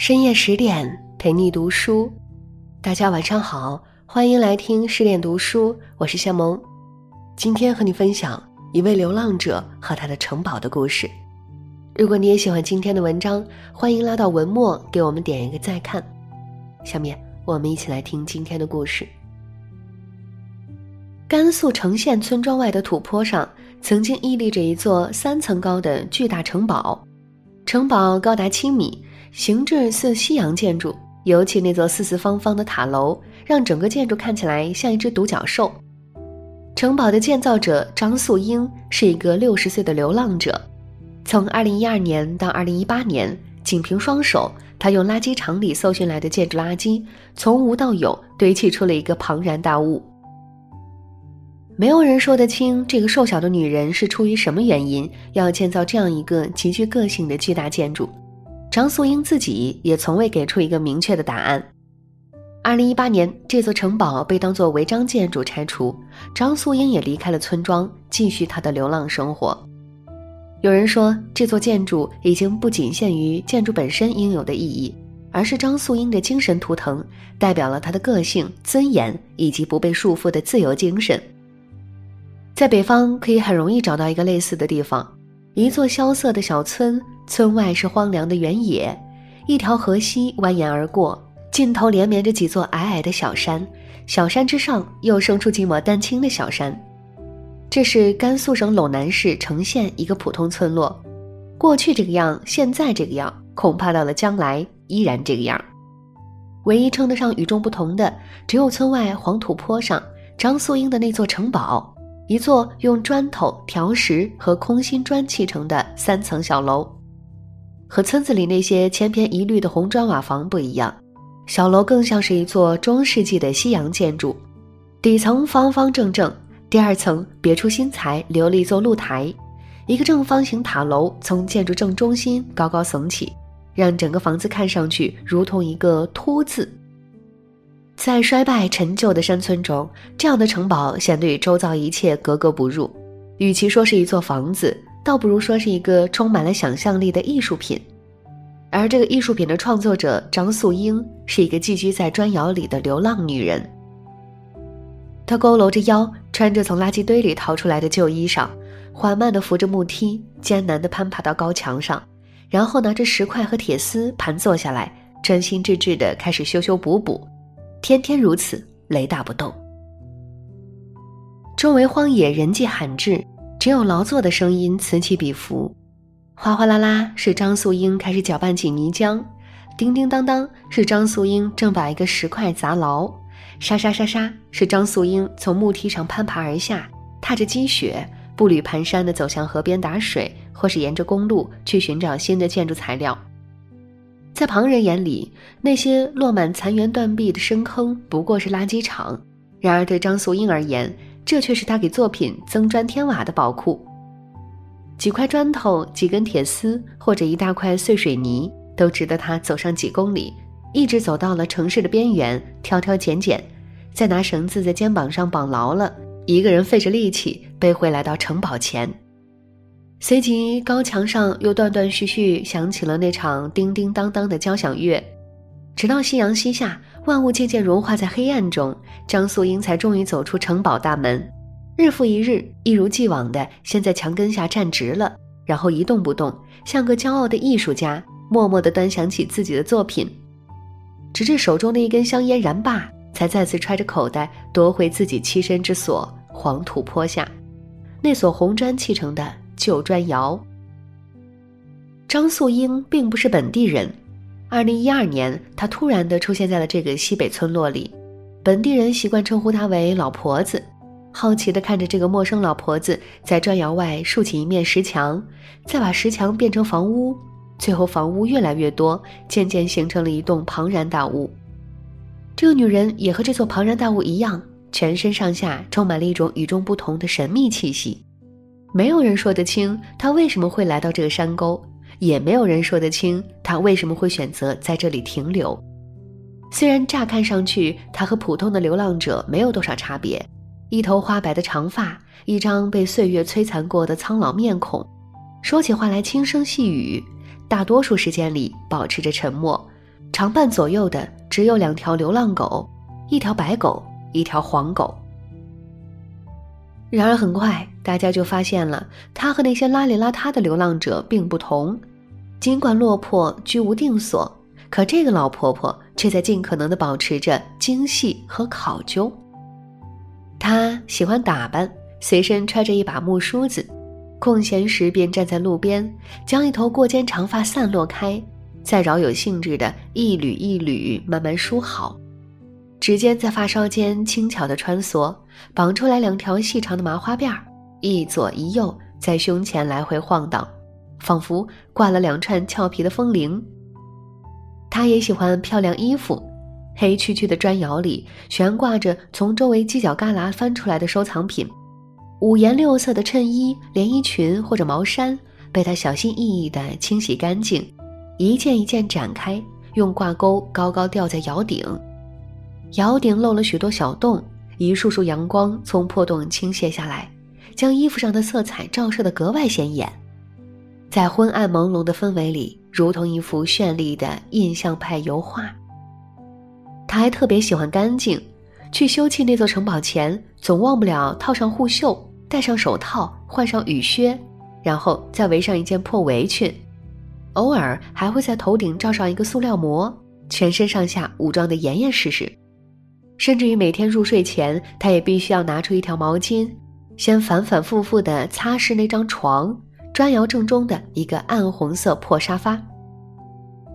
深夜十点陪你读书，大家晚上好，欢迎来听十点读书，我是夏萌。今天和你分享一位流浪者和他的城堡的故事。如果你也喜欢今天的文章，欢迎拉到文末给我们点一个再看。下面我们一起来听今天的故事。甘肃成县村庄外的土坡上，曾经屹立着一座三层高的巨大城堡，城堡高达七米。形制似西洋建筑，尤其那座四四方方的塔楼，让整个建筑看起来像一只独角兽。城堡的建造者张素英是一个六十岁的流浪者，从二零一二年到二零一八年，仅凭双手，他用垃圾场里搜寻来的建筑垃圾，从无到有堆砌出了一个庞然大物。没有人说得清这个瘦小的女人是出于什么原因要建造这样一个极具个性的巨大建筑。张素英自己也从未给出一个明确的答案。二零一八年，这座城堡被当作违章建筑拆除，张素英也离开了村庄，继续她的流浪生活。有人说，这座建筑已经不仅限于建筑本身应有的意义，而是张素英的精神图腾，代表了她的个性、尊严以及不被束缚的自由精神。在北方，可以很容易找到一个类似的地方。一座萧瑟的小村，村外是荒凉的原野，一条河溪蜿蜒而过，尽头连绵着几座矮矮的小山，小山之上又生出几抹丹青的小山。这是甘肃省陇南市成县一个普通村落，过去这个样，现在这个样，恐怕到了将来依然这个样。唯一称得上与众不同的，只有村外黄土坡上张素英的那座城堡。一座用砖头、条石和空心砖砌成的三层小楼，和村子里那些千篇一律的红砖瓦房不一样。小楼更像是一座中世纪的西洋建筑，底层方方正正，第二层别出心裁，留了一座露台，一个正方形塔楼从建筑正中心高高耸起，让整个房子看上去如同一个“凸”字。在衰败陈旧的山村中，这样的城堡显得与周遭一切格格不入。与其说是一座房子，倒不如说是一个充满了想象力的艺术品。而这个艺术品的创作者张素英是一个寄居在砖窑里的流浪女人。她佝偻着腰，穿着从垃圾堆里淘出来的旧衣裳，缓慢地扶着木梯，艰难地攀爬到高墙上，然后拿着石块和铁丝盘坐下来，专心致志地开始修修补补。天天如此，雷打不动。周围荒野，人迹罕至，只有劳作的声音此起彼伏。哗哗啦啦是张素英开始搅拌起泥浆，叮叮当当是张素英正把一个石块砸牢，沙沙沙沙是张素英从木梯上攀爬而下，踏着积雪，步履蹒跚地走向河边打水，或是沿着公路去寻找新的建筑材料。在旁人眼里，那些落满残垣断壁的深坑不过是垃圾场；然而对张素英而言，这却是她给作品增砖添瓦的宝库。几块砖头、几根铁丝或者一大块碎水泥，都值得他走上几公里，一直走到了城市的边缘，挑挑拣拣，再拿绳子在肩膀上绑牢了，一个人费着力气背回来到城堡前。随即，高墙上又断断续续响起了那场叮叮当当的交响乐，直到夕阳西下，万物渐渐融化在黑暗中，张素英才终于走出城堡大门，日复一日，一如既往的先在墙根下站直了，然后一动不动，像个骄傲的艺术家，默默地端详起自己的作品，直至手中的一根香烟燃罢，才再次揣着口袋夺回自己栖身之所——黄土坡下，那所红砖砌成的。旧砖窑。张素英并不是本地人。二零一二年，她突然的出现在了这个西北村落里，本地人习惯称呼她为“老婆子”。好奇的看着这个陌生老婆子在砖窑外竖起一面石墙，再把石墙变成房屋，最后房屋越来越多，渐渐形成了一栋庞然大物。这个女人也和这座庞然大物一样，全身上下充满了一种与众不同的神秘气息。没有人说得清他为什么会来到这个山沟，也没有人说得清他为什么会选择在这里停留。虽然乍看上去他和普通的流浪者没有多少差别，一头花白的长发，一张被岁月摧残过的苍老面孔，说起话来轻声细语，大多数时间里保持着沉默，常伴左右的只有两条流浪狗，一条白狗，一条黄狗。然而很快，大家就发现了他和那些邋里邋遢的流浪者并不同。尽管落魄居无定所，可这个老婆婆却在尽可能的保持着精细和考究。她喜欢打扮，随身揣着一把木梳子，空闲时便站在路边，将一头过肩长发散落开，再饶有兴致的一缕一缕慢慢梳好。指尖在发梢间轻巧地穿梭，绑出来两条细长的麻花辫儿，一左一右在胸前来回晃荡，仿佛挂了两串俏皮的风铃。他也喜欢漂亮衣服，黑黢黢的砖窑里悬挂着从周围犄角旮旯翻出来的收藏品，五颜六色的衬衣、连衣裙或者毛衫被他小心翼翼地清洗干净，一件一件展开，用挂钩高高吊在窑顶。窑顶漏了许多小洞，一束束阳光从破洞倾泻下来，将衣服上的色彩照射得格外显眼，在昏暗朦胧的氛围里，如同一幅绚丽的印象派油画。他还特别喜欢干净，去修葺那座城堡前，总忘不了套上护袖，戴上手套，换上雨靴，然后再围上一件破围裙，偶尔还会在头顶罩上一个塑料膜，全身上下武装得严严实实。甚至于每天入睡前，他也必须要拿出一条毛巾，先反反复复地擦拭那张床，砖窑正中的一个暗红色破沙发。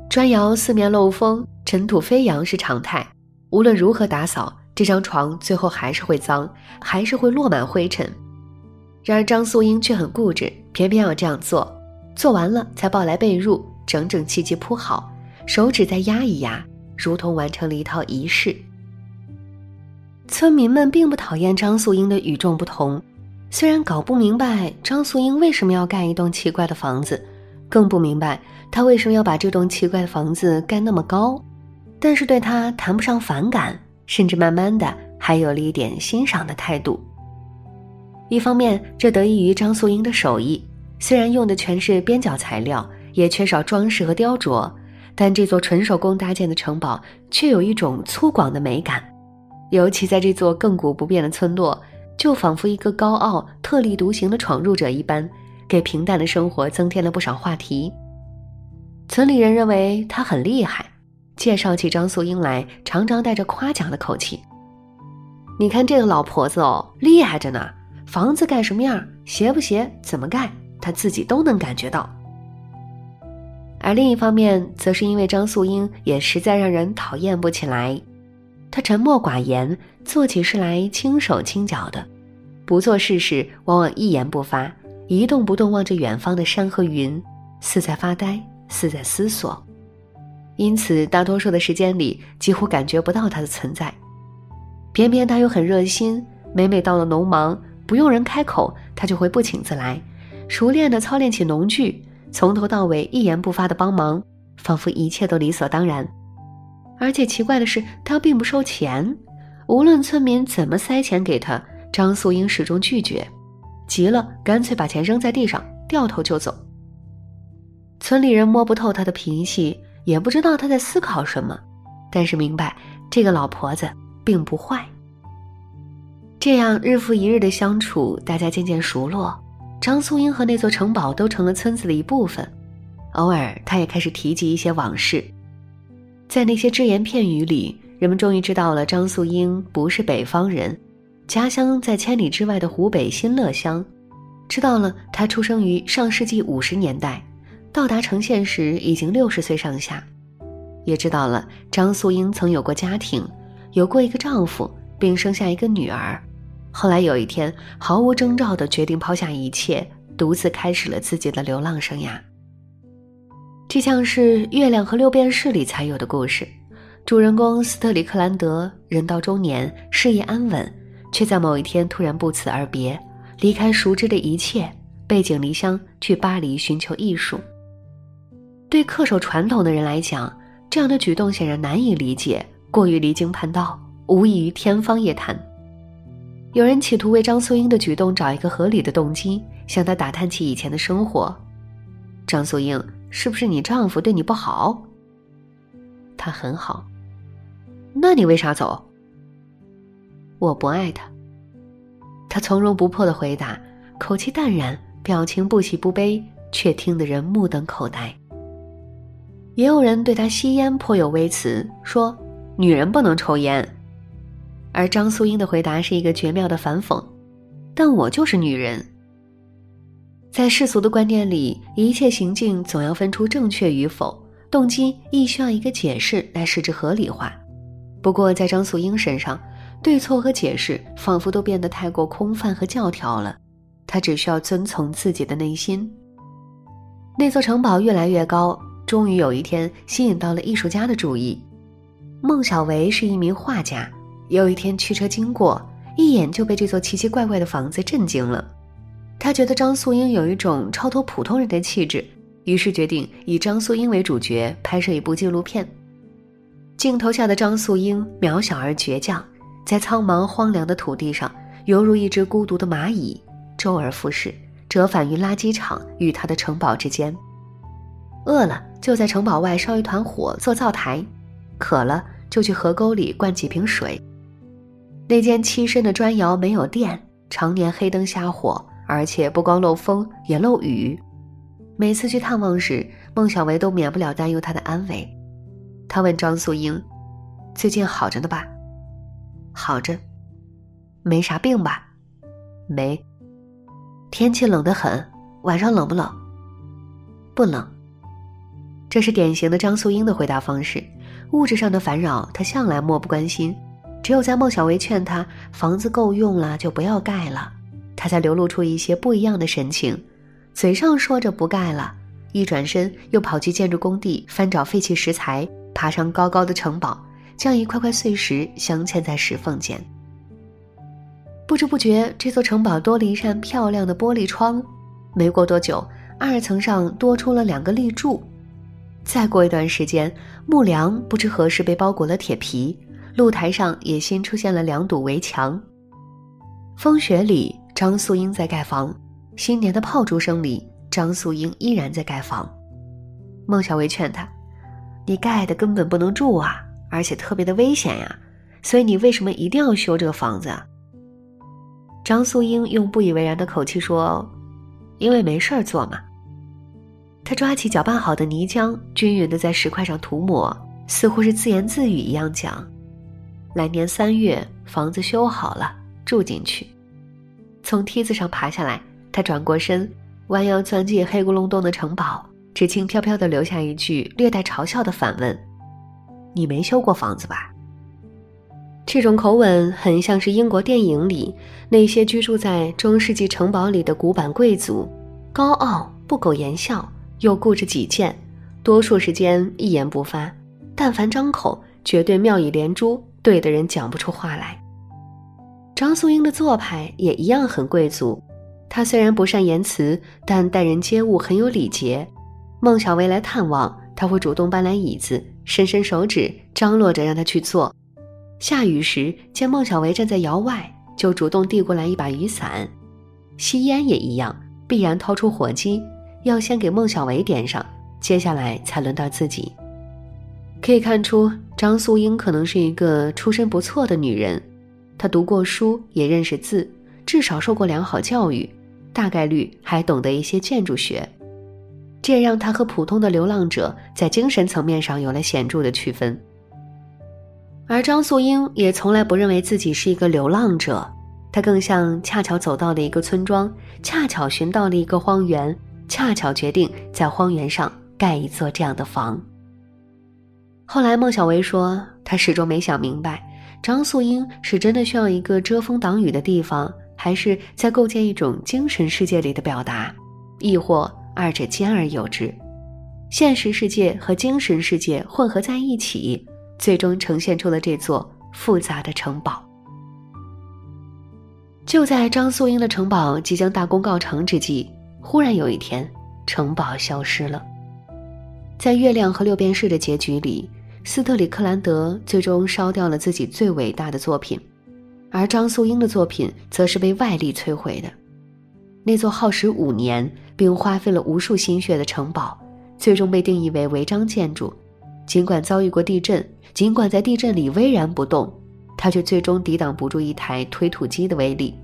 砖窑四面漏风，尘土飞扬是常态，无论如何打扫，这张床最后还是会脏，还是会落满灰尘。然而张素英却很固执，偏偏要这样做，做完了才抱来被褥，整整齐齐铺好，手指再压一压，如同完成了一套仪式。村民们并不讨厌张素英的与众不同，虽然搞不明白张素英为什么要盖一栋奇怪的房子，更不明白她为什么要把这栋奇怪的房子盖那么高，但是对她谈不上反感，甚至慢慢的还有了一点欣赏的态度。一方面，这得益于张素英的手艺，虽然用的全是边角材料，也缺少装饰和雕琢，但这座纯手工搭建的城堡却有一种粗犷的美感。尤其在这座亘古不变的村落，就仿佛一个高傲、特立独行的闯入者一般，给平淡的生活增添了不少话题。村里人认为他很厉害，介绍起张素英来，常常带着夸奖的口气。你看这个老婆子哦，厉害着呢！房子盖什么样，斜不斜，怎么盖，她自己都能感觉到。而另一方面，则是因为张素英也实在让人讨厌不起来。他沉默寡言，做起事来轻手轻脚的，不做事时往往一言不发，一动不动望着远方的山和云，似在发呆，似在思索。因此，大多数的时间里几乎感觉不到他的存在。偏偏他又很热心，每每到了农忙，不用人开口，他就会不请自来，熟练地操练起农具，从头到尾一言不发的帮忙，仿佛一切都理所当然。而且奇怪的是，他并不收钱，无论村民怎么塞钱给他，张素英始终拒绝。急了，干脆把钱扔在地上，掉头就走。村里人摸不透他的脾气，也不知道他在思考什么，但是明白这个老婆子并不坏。这样日复一日的相处，大家渐渐熟络，张素英和那座城堡都成了村子的一部分。偶尔，他也开始提及一些往事。在那些只言片语里，人们终于知道了张素英不是北方人，家乡在千里之外的湖北新乐乡；知道了她出生于上世纪五十年代，到达成县时已经六十岁上下；也知道了张素英曾有过家庭，有过一个丈夫，并生下一个女儿。后来有一天，毫无征兆地决定抛下一切，独自开始了自己的流浪生涯。这像是《月亮和六便士》里才有的故事，主人公斯特里克兰德人到中年，事业安稳，却在某一天突然不辞而别，离开熟知的一切，背井离乡去巴黎寻求艺术。对恪守传统的人来讲，这样的举动显然难以理解，过于离经叛道，无异于天方夜谭。有人企图为张素英的举动找一个合理的动机，向她打探起以前的生活。张素英。是不是你丈夫对你不好？他很好。那你为啥走？我不爱他。他从容不迫的回答，口气淡然，表情不喜不悲，却听得人目瞪口呆。也有人对他吸烟颇有微词，说女人不能抽烟。而张素英的回答是一个绝妙的反讽，但我就是女人。在世俗的观念里，一切行径总要分出正确与否，动机亦需要一个解释来使之合理化。不过，在张素英身上，对错和解释仿佛都变得太过空泛和教条了。她只需要遵从自己的内心。那座城堡越来越高，终于有一天吸引到了艺术家的注意。孟小维是一名画家，有一天驱车经过，一眼就被这座奇奇怪怪的房子震惊了。他觉得张素英有一种超脱普通人的气质，于是决定以张素英为主角拍摄一部纪录片。镜头下的张素英渺小而倔强，在苍茫荒凉的土地上，犹如一只孤独的蚂蚁，周而复始，折返于垃圾场与他的城堡之间。饿了就在城堡外烧一团火做灶台，渴了就去河沟里灌几瓶水。那间栖身的砖窑没有电，常年黑灯瞎火。而且不光漏风，也漏雨。每次去探望时，孟小维都免不了担忧他的安危。他问张素英：“最近好着呢吧？”“好着。”“没啥病吧？”“没。”“天气冷得很，晚上冷不冷？”“不冷。”这是典型的张素英的回答方式。物质上的烦扰，他向来漠不关心。只有在孟小维劝他房子够用了，就不要盖了。他才流露出一些不一样的神情，嘴上说着不盖了，一转身又跑去建筑工地翻找废弃石材，爬上高高的城堡，将一块块碎石镶嵌在石缝间。不知不觉，这座城堡多了一扇漂亮的玻璃窗。没过多久，二层上多出了两个立柱。再过一段时间，木梁不知何时被包裹了铁皮，露台上也新出现了两堵围墙。风雪里。张素英在盖房，新年的炮竹声里，张素英依然在盖房。孟小薇劝他：“你盖的根本不能住啊，而且特别的危险呀，所以你为什么一定要修这个房子？”张素英用不以为然的口气说：“因为没事儿做嘛。”他抓起搅拌好的泥浆，均匀的在石块上涂抹，似乎是自言自语一样讲：“来年三月，房子修好了，住进去。”从梯子上爬下来，他转过身，弯腰钻进黑咕隆咚的城堡，只轻飘飘地留下一句略带嘲笑的反问：“你没修过房子吧？”这种口吻很像是英国电影里那些居住在中世纪城堡里的古板贵族，高傲不苟言笑，又固执己见，多数时间一言不发，但凡张口，绝对妙语连珠，对的人讲不出话来。张素英的做派也一样很贵族，她虽然不善言辞，但待人接物很有礼节。孟小薇来探望，他会主动搬来椅子，伸伸手指，张罗着让她去坐。下雨时，见孟小薇站在窑外，就主动递过来一把雨伞。吸烟也一样，必然掏出火机，要先给孟小薇点上，接下来才轮到自己。可以看出，张素英可能是一个出身不错的女人。他读过书，也认识字，至少受过良好教育，大概率还懂得一些建筑学，这让他和普通的流浪者在精神层面上有了显著的区分。而张素英也从来不认为自己是一个流浪者，她更像恰巧走到了一个村庄，恰巧寻到了一个荒原，恰巧决定在荒原上盖一座这样的房。后来，孟小薇说，她始终没想明白。张素英是真的需要一个遮风挡雨的地方，还是在构建一种精神世界里的表达，亦或二者兼而有之？现实世界和精神世界混合在一起，最终呈现出了这座复杂的城堡。就在张素英的城堡即将大功告成之际，忽然有一天，城堡消失了。在《月亮和六便士》的结局里。斯特里克兰德最终烧掉了自己最伟大的作品，而张素英的作品则是被外力摧毁的。那座耗时五年并花费了无数心血的城堡，最终被定义为违章建筑，尽管遭遇过地震，尽管在地震里巍然不动，他却最终抵挡不住一台推土机的威力。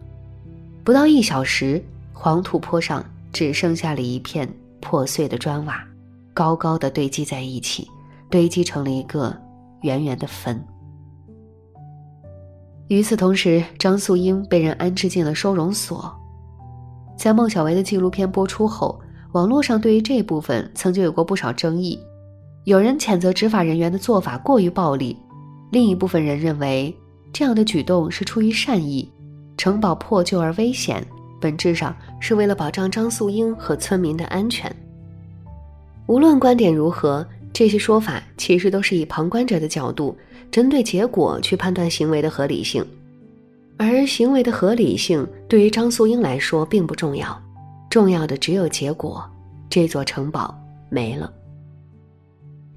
不到一小时，黄土坡上只剩下了一片破碎的砖瓦，高高的堆积在一起，堆积成了一个圆圆的坟。与此同时，张素英被人安置进了收容所。在孟小维的纪录片播出后，网络上对于这部分曾经有过不少争议。有人谴责执法人员的做法过于暴力，另一部分人认为这样的举动是出于善意。城堡破旧而危险，本质上是为了保障张素英和村民的安全。无论观点如何，这些说法其实都是以旁观者的角度，针对结果去判断行为的合理性。而行为的合理性对于张素英来说并不重要，重要的只有结果：这座城堡没了。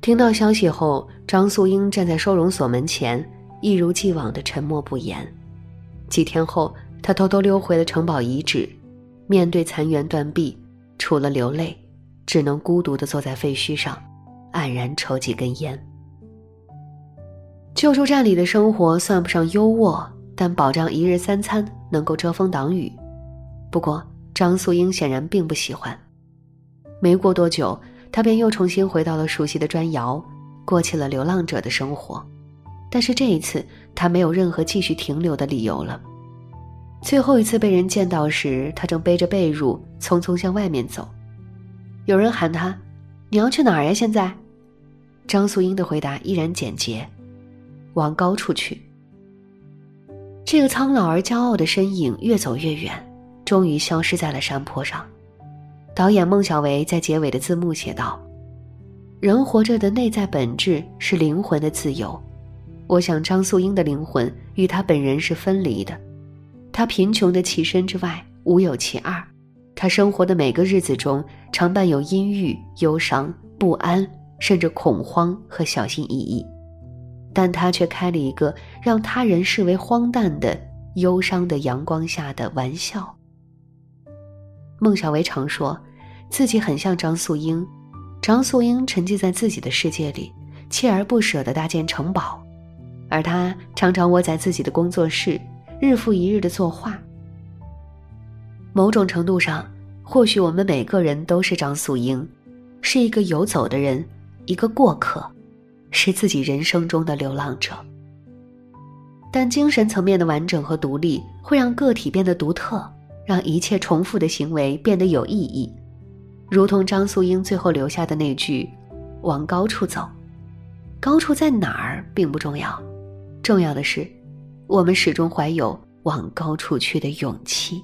听到消息后，张素英站在收容所门前，一如既往的沉默不言。几天后，她偷偷溜回了城堡遗址，面对残垣断壁，除了流泪，只能孤独的坐在废墟上，黯然抽几根烟。救助站里的生活算不上优渥。但保障一日三餐，能够遮风挡雨。不过，张素英显然并不喜欢。没过多久，她便又重新回到了熟悉的砖窑，过起了流浪者的生活。但是这一次，她没有任何继续停留的理由了。最后一次被人见到时，她正背着被褥匆匆向外面走。有人喊她：“你要去哪儿呀？”现在，张素英的回答依然简洁：“往高处去。”这个苍老而骄傲的身影越走越远，终于消失在了山坡上。导演孟小维在结尾的字幕写道：“人活着的内在本质是灵魂的自由。我想张素英的灵魂与她本人是分离的。她贫穷的其身之外无有其二。她生活的每个日子中常伴有阴郁、忧伤、不安，甚至恐慌和小心翼翼。”但他却开了一个让他人视为荒诞的忧伤的阳光下的玩笑。孟小维常说，自己很像张素英，张素英沉浸在自己的世界里，锲而不舍地搭建城堡，而他常常窝在自己的工作室，日复一日地作画。某种程度上，或许我们每个人都是张素英，是一个游走的人，一个过客。是自己人生中的流浪者，但精神层面的完整和独立会让个体变得独特，让一切重复的行为变得有意义，如同张素英最后留下的那句：“往高处走。”高处在哪儿并不重要，重要的是，我们始终怀有往高处去的勇气。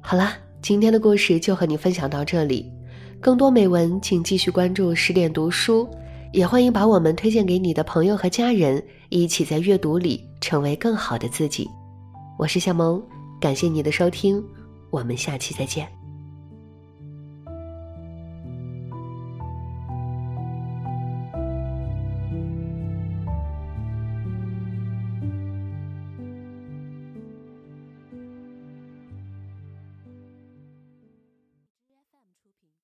好了，今天的故事就和你分享到这里。更多美文，请继续关注十点读书，也欢迎把我们推荐给你的朋友和家人，一起在阅读里成为更好的自己。我是夏萌，感谢你的收听，我们下期再见。